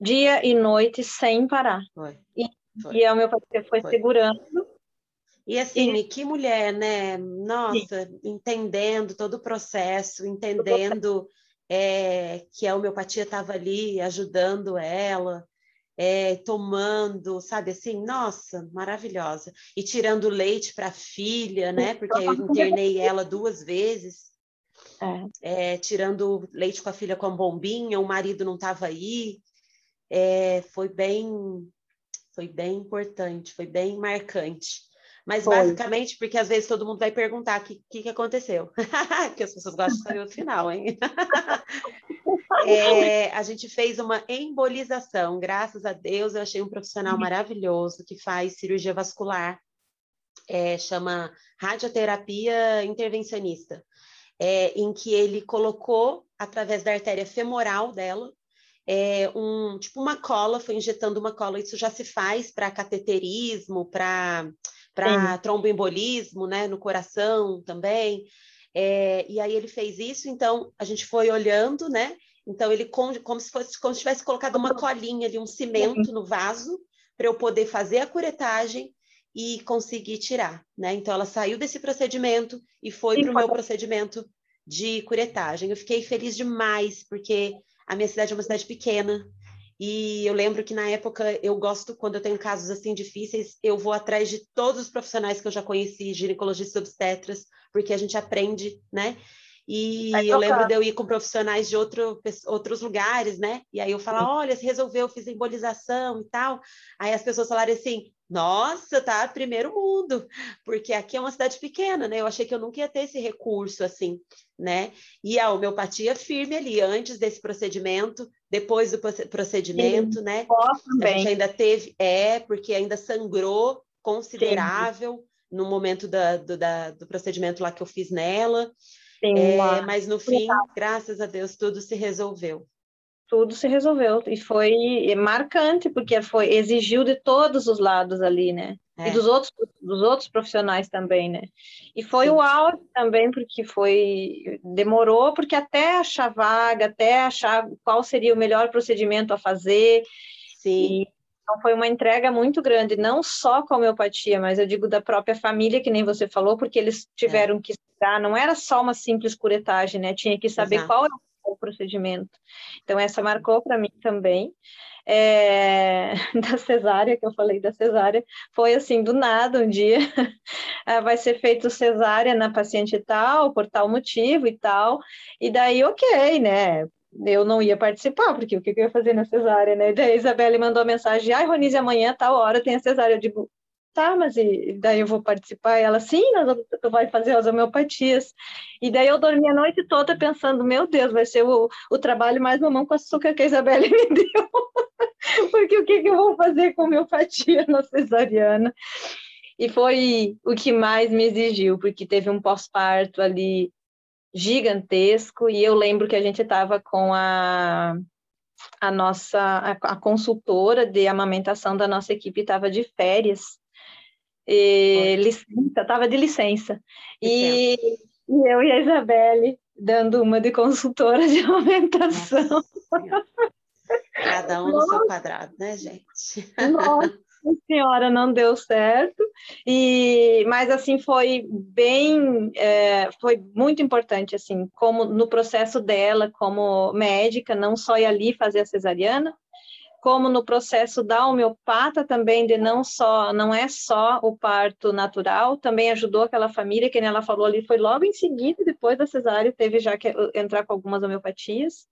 dia e noite sem parar. Foi. E, foi. e a meu pai foi, foi, segurando. E assim, e... que mulher, né? Nossa, Sim. entendendo todo o processo, entendendo é, que a homeopatia estava ali ajudando ela, é, tomando, sabe assim, nossa, maravilhosa. E tirando leite para a filha, né? Porque eu internei ela duas vezes. É. É, tirando leite com a filha com a bombinha, o marido não estava aí. É, foi bem foi bem importante, foi bem marcante. Mas foi. basicamente, porque às vezes todo mundo vai perguntar o que, que, que, aconteceu. porque as pessoas gostam de saber o final, hein? é, a gente fez uma embolização, graças a Deus, eu achei um profissional uhum. maravilhoso que faz cirurgia vascular, é, chama radioterapia intervencionista, é, em que ele colocou, através da artéria femoral dela, é, um tipo uma cola, foi injetando uma cola. Isso já se faz para cateterismo, para tromboembolismo, né, no coração também. É, e aí ele fez isso, então a gente foi olhando, né? Então ele como, como se fosse como se tivesse colocado uma colinha ali, um cimento no vaso para eu poder fazer a curetagem e conseguir tirar, né? Então ela saiu desse procedimento e foi para o meu procedimento de curetagem. Eu fiquei feliz demais porque a minha cidade é uma cidade pequena. E eu lembro que na época eu gosto, quando eu tenho casos assim difíceis, eu vou atrás de todos os profissionais que eu já conheci, ginecologistas obstetras, porque a gente aprende, né? E eu lembro de eu ir com profissionais de outro, outros lugares, né? E aí eu falar, olha, se resolveu, fiz embolização e tal. Aí as pessoas falaram assim, nossa, tá primeiro mundo, porque aqui é uma cidade pequena, né? Eu achei que eu nunca ia ter esse recurso assim, né? E a homeopatia firme ali, antes desse procedimento, depois do procedimento, Sim, né? A gente ainda teve, é, porque ainda sangrou considerável Sim. no momento da, do, da, do procedimento lá que eu fiz nela. Sim, é, mas no fim, graças a Deus, tudo se resolveu. Tudo se resolveu e foi marcante porque foi exigiu de todos os lados ali, né? É. E dos outros dos outros profissionais também, né? E foi Sim. o auge também porque foi demorou porque até achar vaga, até achar qual seria o melhor procedimento a fazer. Sim. E, então foi uma entrega muito grande, não só com a homeopatia, mas eu digo da própria família, que nem você falou, porque eles tiveram é. que estudar, não era só uma simples curetagem, né? Tinha que saber Exato. qual é o procedimento. Então, essa marcou para mim também. É, da cesárea, que eu falei da cesárea, foi assim, do nada, um dia ah, vai ser feito cesárea na paciente tal, por tal motivo e tal, e daí, ok, né, eu não ia participar, porque o que eu ia fazer na cesárea, né? Daí a Isabelle mandou mensagem, ai, Ronise, amanhã, tal hora, tem a cesárea. Eu digo, tá, mas e daí eu vou participar? E ela, sim, tu vai fazer as homeopatias. E daí eu dormi a noite toda pensando, meu Deus, vai ser o, o trabalho mais mamão com açúcar que a Isabelle me deu. porque o que, que eu vou fazer com homeopatia na cesariana? E foi o que mais me exigiu, porque teve um pós-parto ali gigantesco, e eu lembro que a gente estava com a, a nossa, a, a, consultora de amamentação da nossa equipe estava de férias, e, licença, estava de licença, e, e, eu e a Isabelle dando uma de consultora de amamentação. Cada um no seu quadrado, né, gente? Nossa senhora, não deu certo. E, mas assim foi bem, é, foi muito importante assim, como no processo dela, como médica, não só ir ali fazer a cesariana, como no processo da homeopata também de não só não é só o parto natural, também ajudou aquela família que ela falou ali foi logo em seguida depois da cesárea teve já que entrar com algumas homeopatias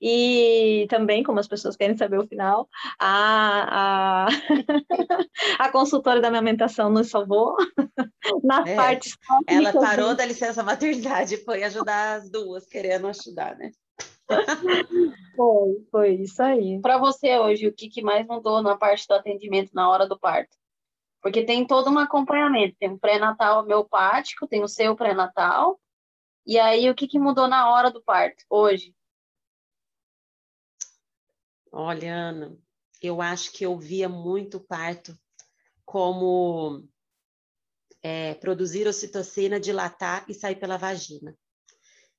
e também, como as pessoas querem saber o final, a, a, a consultora da amamentação nos salvou na é, parte. Ela parou da licença maternidade e foi ajudar as duas, querendo ajudar, né? foi, foi isso aí. Para você hoje, o que, que mais mudou na parte do atendimento na hora do parto? Porque tem todo um acompanhamento, tem um pré-natal homeopático, tem o seu pré-natal, e aí o que, que mudou na hora do parto hoje? Olha, Ana, eu acho que eu via muito parto como é, produzir ocitocina, dilatar e sair pela vagina.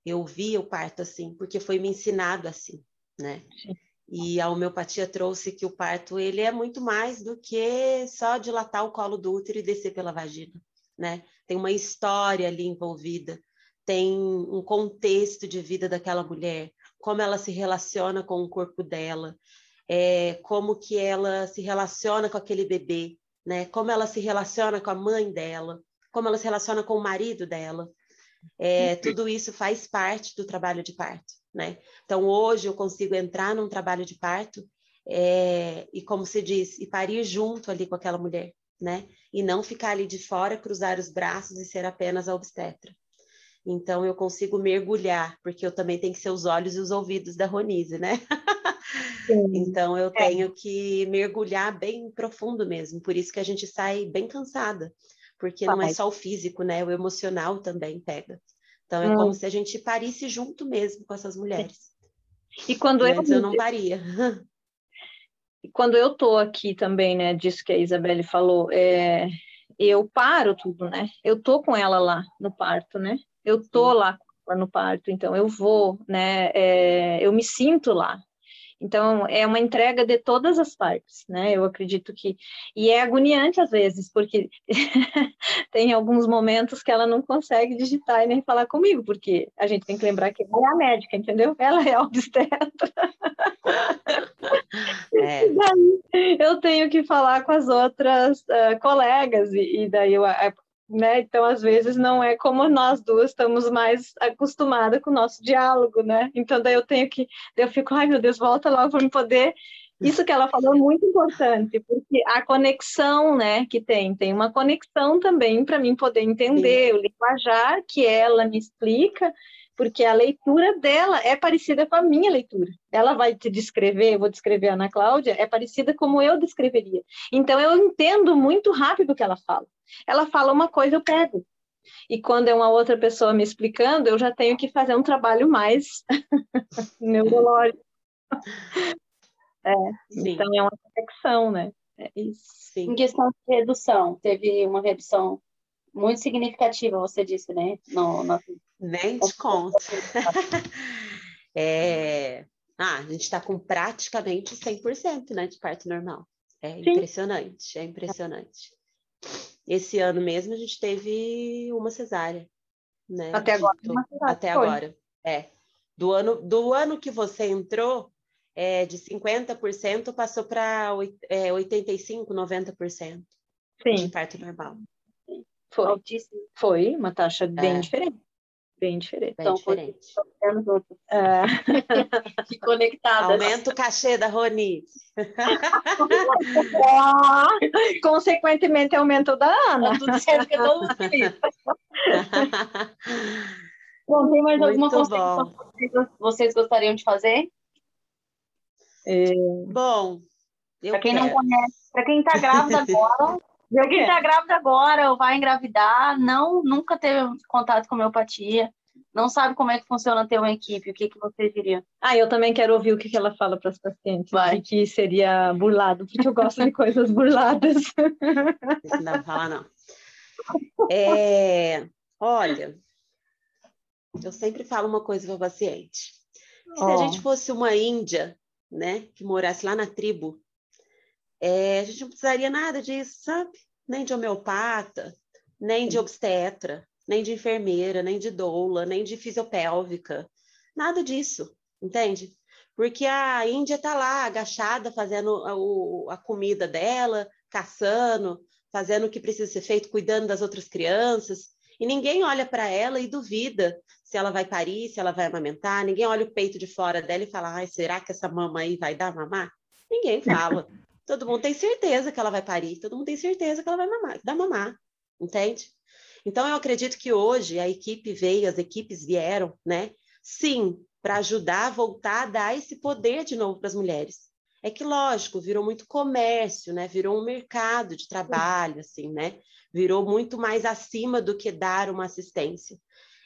Eu vi o parto assim, porque foi me ensinado assim, né? Sim. E a homeopatia trouxe que o parto ele é muito mais do que só dilatar o colo do útero e descer pela vagina, né? Tem uma história ali envolvida, tem um contexto de vida daquela mulher, como ela se relaciona com o corpo dela, é, como que ela se relaciona com aquele bebê, né? Como ela se relaciona com a mãe dela, como ela se relaciona com o marido dela. É, tudo isso faz parte do trabalho de parto, né? Então hoje eu consigo entrar num trabalho de parto é, e como se diz, e parir junto ali com aquela mulher, né? E não ficar ali de fora, cruzar os braços e ser apenas a obstetra. Então eu consigo mergulhar, porque eu também tenho que ser os olhos e os ouvidos da Ronise, né? então eu é. tenho que mergulhar bem profundo mesmo, por isso que a gente sai bem cansada, porque não é só o físico, né? O emocional também pega. Então é hum. como se a gente parisse junto mesmo com essas mulheres. E quando eu, eu não paria. E quando eu tô aqui também, né, disso que a Isabelle falou, é, eu paro tudo, né? Eu tô com ela lá no parto, né? Eu tô Sim. lá no parto, então eu vou, né? É, eu me sinto lá, então, é uma entrega de todas as partes, né? Eu acredito que. E é agoniante às vezes, porque tem alguns momentos que ela não consegue digitar e nem falar comigo, porque a gente tem que lembrar que ela é a médica, entendeu? Ela é a obstetra. É. eu tenho que falar com as outras uh, colegas, e, e daí eu, né? Então, às vezes, não é como nós duas estamos mais acostumadas com o nosso diálogo, né? Então, daí eu tenho que, eu fico, ai meu Deus, volta logo para me poder. Isso que ela falou é muito importante, porque a conexão, né, que tem, tem uma conexão também para mim poder entender Sim. o linguajar que ela me explica, porque a leitura dela é parecida com a minha leitura. Ela vai te descrever, eu vou descrever a Ana Cláudia, é parecida como eu descreveria. Então, eu entendo muito rápido o que ela fala ela fala uma coisa, eu pego. E quando é uma outra pessoa me explicando, eu já tenho que fazer um trabalho mais neurológico. É, então é uma conexão, né? É isso. Sim. Em questão de redução, teve uma redução muito significativa, você disse, né? No, no... Nem te conto. é... Ah, a gente está com praticamente 100% né, de parto normal. É Sim. impressionante, é impressionante. Esse ano mesmo a gente teve uma cesárea, né? Até agora. Até foi. agora. É. Do ano, do ano que você entrou, é, de 50% passou para é, 85%, 90% Sim. de parto normal. Foi. Foi uma taxa bem é. diferente. Bem diferente. Bem então, diferente. É. que conectadas. Aumenta o cachê da Roni. consequentemente, aumenta o da Ana. Tá tudo certo que eu tô Bom, tem mais alguma coisa que vocês gostariam de fazer? É... Bom, para quem quero. não conhece, para quem está grávida agora, para quem está grávida agora ou vai engravidar, não nunca teve contato com homeopatia, não sabe como é que funciona ter uma equipe, o que, que você diria? Ah, eu também quero ouvir o que, que ela fala para as pacientes. Vai. Que seria burlado, porque eu gosto de coisas burladas. Não fala, não. É, olha, eu sempre falo uma coisa para o paciente. Se oh. a gente fosse uma índia, né, que morasse lá na tribo, é, a gente não precisaria nada disso, sabe? Nem de homeopata, nem de obstetra, nem de enfermeira, nem de doula, nem de fisiopélvica, nada disso, entende? Porque a Índia está lá agachada, fazendo a, a, comida dela, caçando, fazendo o que precisa ser feito, cuidando das outras crianças, e ninguém olha para ela e duvida se ela vai parir, se ela vai amamentar, ninguém olha o peito de fora dela e fala, Ai, será que essa mama aí vai dar mamar? Ninguém fala. Todo mundo tem certeza que ela vai parir, todo mundo tem certeza que ela vai mamar, dar mamar, entende? Então eu acredito que hoje a equipe veio, as equipes vieram, né? Sim, para ajudar a voltar a dar esse poder de novo para as mulheres. É que lógico, virou muito comércio, né? Virou um mercado de trabalho, assim, né? Virou muito mais acima do que dar uma assistência.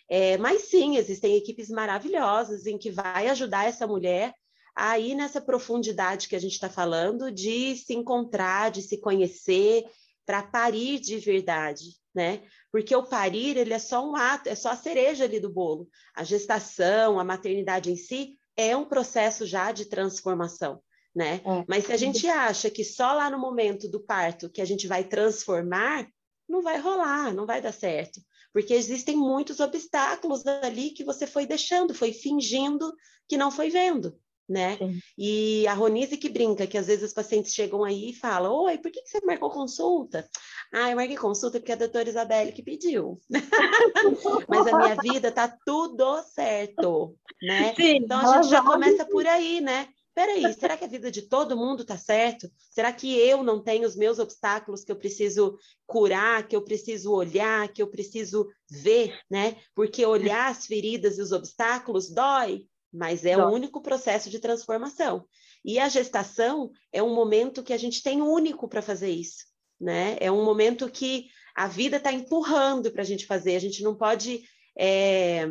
É, mas sim, existem equipes maravilhosas em que vai ajudar essa mulher aí nessa profundidade que a gente está falando, de se encontrar, de se conhecer, para parir de verdade, né? Porque o parir, ele é só um ato, é só a cereja ali do bolo. A gestação, a maternidade em si é um processo já de transformação, né? É. Mas se a gente acha que só lá no momento do parto que a gente vai transformar, não vai rolar, não vai dar certo. Porque existem muitos obstáculos ali que você foi deixando, foi fingindo que não foi vendo né? Sim. E a Ronise que brinca, que às vezes os pacientes chegam aí e falam, oi, por que, que você marcou consulta? Ah, eu marquei consulta porque a doutora Isabelle que pediu. Mas a minha vida tá tudo certo, né? Sim, então a gente já começa por aí, né? Peraí, será que a vida de todo mundo tá certo? Será que eu não tenho os meus obstáculos que eu preciso curar, que eu preciso olhar, que eu preciso ver, né? Porque olhar as feridas e os obstáculos dói, mas é o único processo de transformação. E a gestação é um momento que a gente tem único para fazer isso, né? É um momento que a vida está empurrando para a gente fazer, a gente não pode é,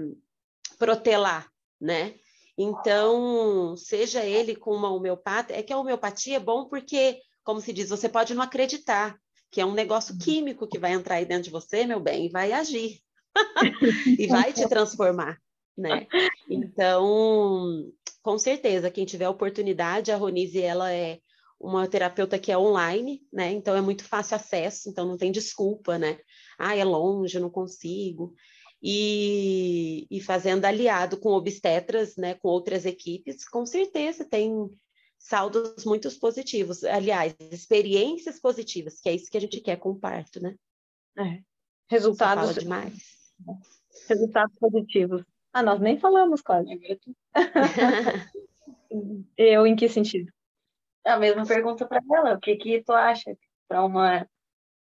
protelar, né? Então, seja ele com uma homeopata, é que a homeopatia é bom porque, como se diz, você pode não acreditar que é um negócio uhum. químico que vai entrar aí dentro de você, meu bem, e vai agir. e vai te transformar né? Então, com certeza, quem tiver oportunidade, a Ronise, ela é uma terapeuta que é online, né? Então é muito fácil acesso, então não tem desculpa, né? Ah, é longe, não consigo. E, e fazendo aliado com obstetras, né, com outras equipes, com certeza tem saldos muito positivos. Aliás, experiências positivas, que é isso que a gente quer com o parto, né? É. Resultados demais. Resultados positivos. Ah, nós nem falamos quase. Eu em que sentido? A mesma pergunta para ela. O que que tu acha para uma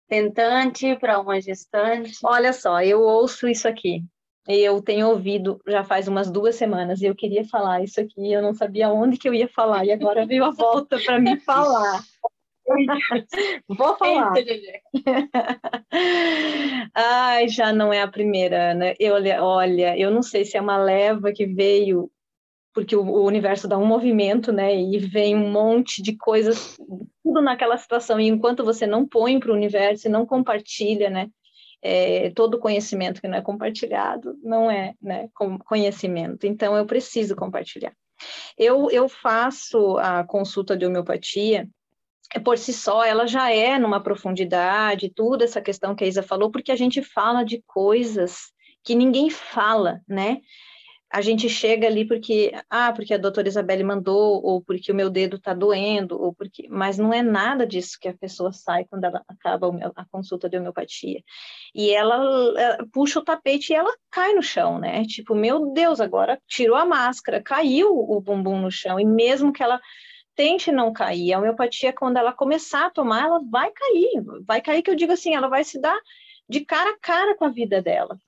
tentante, para uma gestante? Olha só, eu ouço isso aqui. Eu tenho ouvido já faz umas duas semanas e eu queria falar isso aqui, eu não sabia onde que eu ia falar e agora veio a volta para me falar. Vou falar. Ai, já não é a primeira, né? Eu, olha, eu não sei se é uma leva que veio porque o, o, universo dá um movimento, né? E vem um monte de coisas, tudo naquela situação. E enquanto você não põe para o universo e não compartilha, né? É, todo conhecimento que não é compartilhado não é né, conhecimento. Então, eu preciso compartilhar. Eu, eu faço a consulta de homeopatia por si só, ela já é numa profundidade, tudo essa questão que a Isa falou, porque a gente fala de coisas que ninguém fala, né? A gente chega ali porque, ah, porque a doutora Isabelle mandou, ou porque o meu dedo está doendo, ou porque, mas não é nada disso que a pessoa sai quando ela acaba a consulta de homeopatia. E ela, ela puxa o tapete e ela cai no chão, né? Tipo, meu Deus, agora tirou a máscara, caiu o bumbum no chão, e mesmo que ela tente não cair. A homeopatia, quando ela começar a tomar, ela vai cair. Vai cair, que eu digo assim, ela vai se dar de cara a cara com a vida dela.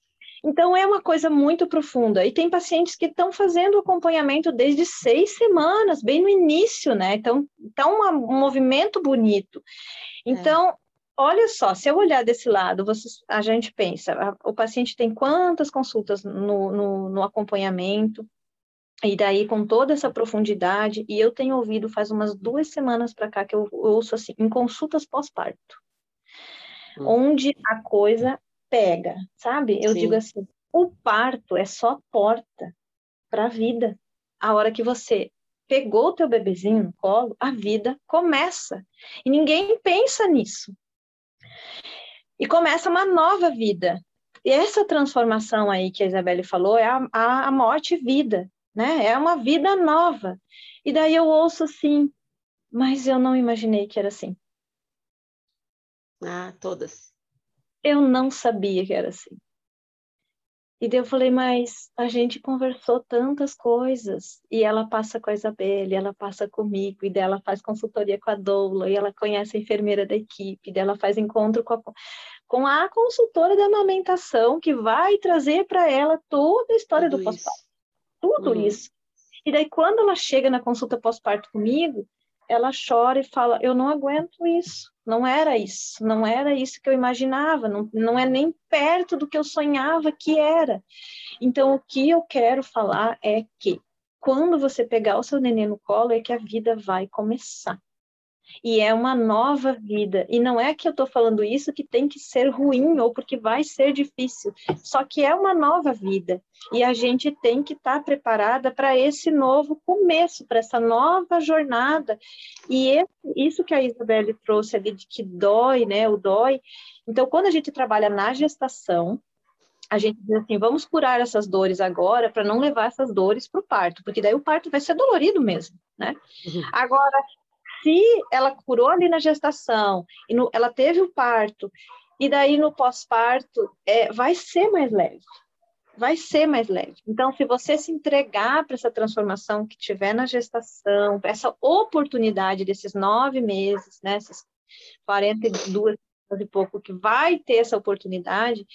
Então, é uma coisa muito profunda. E tem pacientes que estão fazendo acompanhamento desde seis semanas, bem no início, né? Então, tá um movimento bonito. Então, é. olha só, se eu olhar desse lado, você, a gente pensa, a, o paciente tem quantas consultas no, no, no acompanhamento, e daí, com toda essa profundidade, e eu tenho ouvido faz umas duas semanas para cá que eu ouço assim, em consultas pós-parto, hum. onde a coisa pega, sabe? Eu Sim. digo assim: o parto é só porta para a vida. A hora que você pegou o teu bebezinho no colo, a vida começa. E ninguém pensa nisso. E começa uma nova vida. E essa transformação aí que a Isabelle falou é a, a, a morte e vida né? É uma vida nova. E daí eu ouço assim, mas eu não imaginei que era assim. Ah, todas. Eu não sabia que era assim. E daí eu falei, mas a gente conversou tantas coisas. E ela passa com a Isabelle, ela passa comigo, e dela faz consultoria com a Doula, e ela conhece a enfermeira da equipe, dela faz encontro com a, com a consultora da amamentação, que vai trazer para ela toda a história Tudo do pós-parto tudo uhum. isso. E daí, quando ela chega na consulta pós-parto comigo, ela chora e fala: Eu não aguento isso, não era isso, não era isso que eu imaginava, não, não é nem perto do que eu sonhava que era. Então, o que eu quero falar é que quando você pegar o seu neném no colo, é que a vida vai começar. E é uma nova vida. E não é que eu estou falando isso que tem que ser ruim ou porque vai ser difícil, só que é uma nova vida. E a gente tem que estar tá preparada para esse novo começo, para essa nova jornada. E esse, isso que a Isabelle trouxe ali de que dói, né? O dói. Então, quando a gente trabalha na gestação, a gente diz assim, vamos curar essas dores agora para não levar essas dores para o parto, porque daí o parto vai ser dolorido mesmo, né? Uhum. Agora, se ela curou ali na gestação, e no, ela teve o parto, e daí no pós-parto, é, vai ser mais leve. Vai ser mais leve. Então, se você se entregar para essa transformação que tiver na gestação, para essa oportunidade desses nove meses, né, essas 42 e pouco, que vai ter essa oportunidade,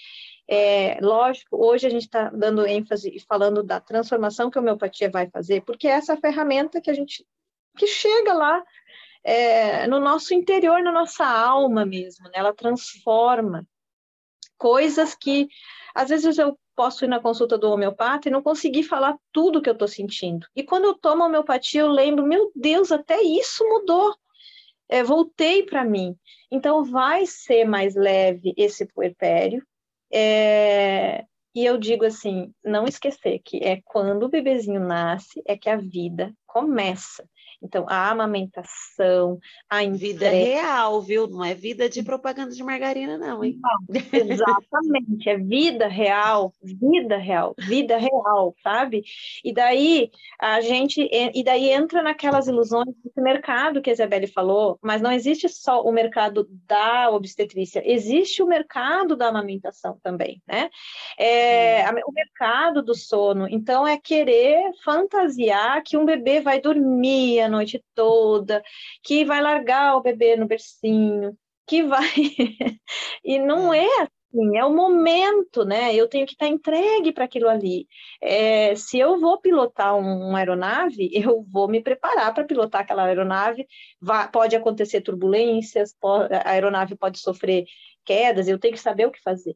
é, lógico, hoje a gente está dando ênfase e falando da transformação que a homeopatia vai fazer, porque é essa ferramenta que a gente que chega lá é, no nosso interior, na nossa alma mesmo, né? ela transforma coisas que às vezes eu posso ir na consulta do homeopata e não conseguir falar tudo que eu estou sentindo. E quando eu tomo homeopatia, eu lembro, meu Deus, até isso mudou. É, voltei para mim. Então, vai ser mais leve esse puerpério. É, e eu digo assim, não esquecer que é quando o bebezinho nasce é que a vida começa. Então, a amamentação, a vida real, viu? Não é vida de propaganda de margarina, não, hein? Não, exatamente, é vida real, vida real, vida real, sabe? E daí a gente, e daí entra naquelas ilusões desse mercado que a Isabelle falou, mas não existe só o mercado da obstetrícia, existe o mercado da amamentação também, né? É, o mercado do sono, então é querer fantasiar que um bebê vai dormir a noite toda, que vai largar o bebê no bercinho, que vai. e não é. é assim, é o momento, né? Eu tenho que estar entregue para aquilo ali. É, se eu vou pilotar um, uma aeronave, eu vou me preparar para pilotar aquela aeronave. Vai, pode acontecer turbulências, pode, a aeronave pode sofrer quedas, eu tenho que saber o que fazer.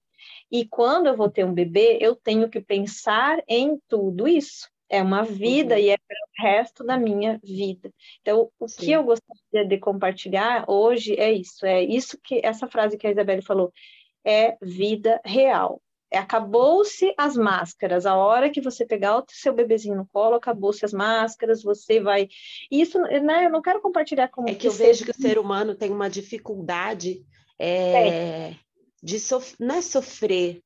E quando eu vou ter um bebê, eu tenho que pensar em tudo isso. É uma vida uhum. e é para o resto da minha vida. Então, o Sim. que eu gostaria de compartilhar hoje é isso, é isso que essa frase que a Isabelle falou, é vida real. É, acabou-se as máscaras. A hora que você pegar o seu bebezinho no colo, acabou-se as máscaras, você vai. Isso, né? Eu não quero compartilhar como. É que, que eu vejo que o ser humano tem uma dificuldade é, é. de sof... não é sofrer,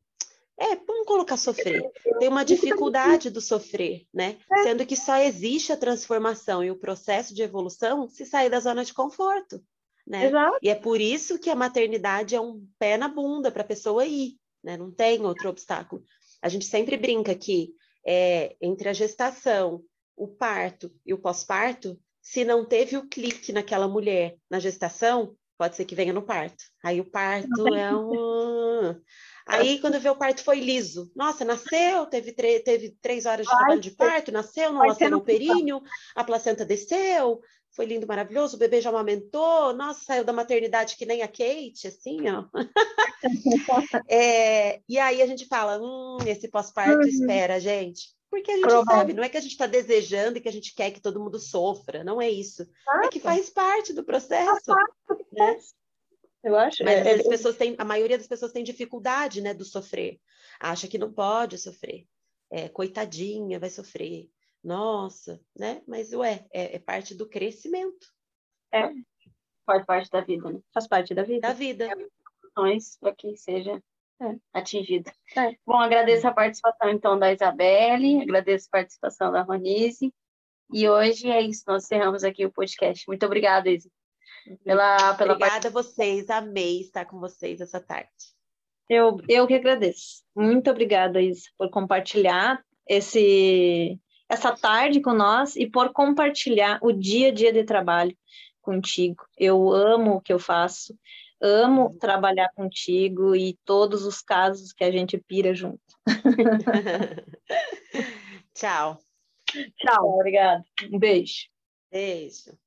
é, vamos colocar sofrer. Tem uma dificuldade do sofrer, né? É. Sendo que só existe a transformação e o processo de evolução se sair da zona de conforto, né? Exato. E é por isso que a maternidade é um pé na bunda para a pessoa ir, né? Não tem outro obstáculo. A gente sempre brinca que é, entre a gestação, o parto e o pós-parto, se não teve o clique naquela mulher na gestação, pode ser que venha no parto. Aí o parto é um Aí, quando vê o parto foi liso. Nossa, nasceu, teve, teve três horas de trabalho de parto, nasceu, não nasceu no períneo, a placenta desceu, foi lindo, maravilhoso, o bebê já amamentou, nossa, saiu da maternidade que nem a Kate, assim, ó. é, e aí a gente fala, hum, esse pós-parto uhum. espera, gente. Porque a gente Provável. sabe, não é que a gente está desejando e que a gente quer que todo mundo sofra, não é isso. É que faz parte do processo. Né? Eu acho. Mas é, as é, pessoas têm, a maioria das pessoas tem dificuldade, né, do sofrer. Acha que não pode sofrer. É, coitadinha, vai sofrer. Nossa, né? Mas ué, é, é parte do crescimento. É, faz parte da vida, né? Faz parte da vida. Da vida. É, para que seja é. atingido. É. Bom, agradeço a participação então da Isabelle, agradeço a participação da Ronise. E hoje é isso, nós encerramos aqui o podcast. Muito obrigada, Isa pela, pela Obrigada a vocês, amei estar com vocês essa tarde. Eu, eu que agradeço. Muito obrigada, Isa, por compartilhar esse, essa tarde com nós e por compartilhar o dia a dia de trabalho contigo. Eu amo o que eu faço, amo trabalhar contigo e todos os casos que a gente pira junto. Tchau. Tchau, obrigada. Um beijo. Beijo.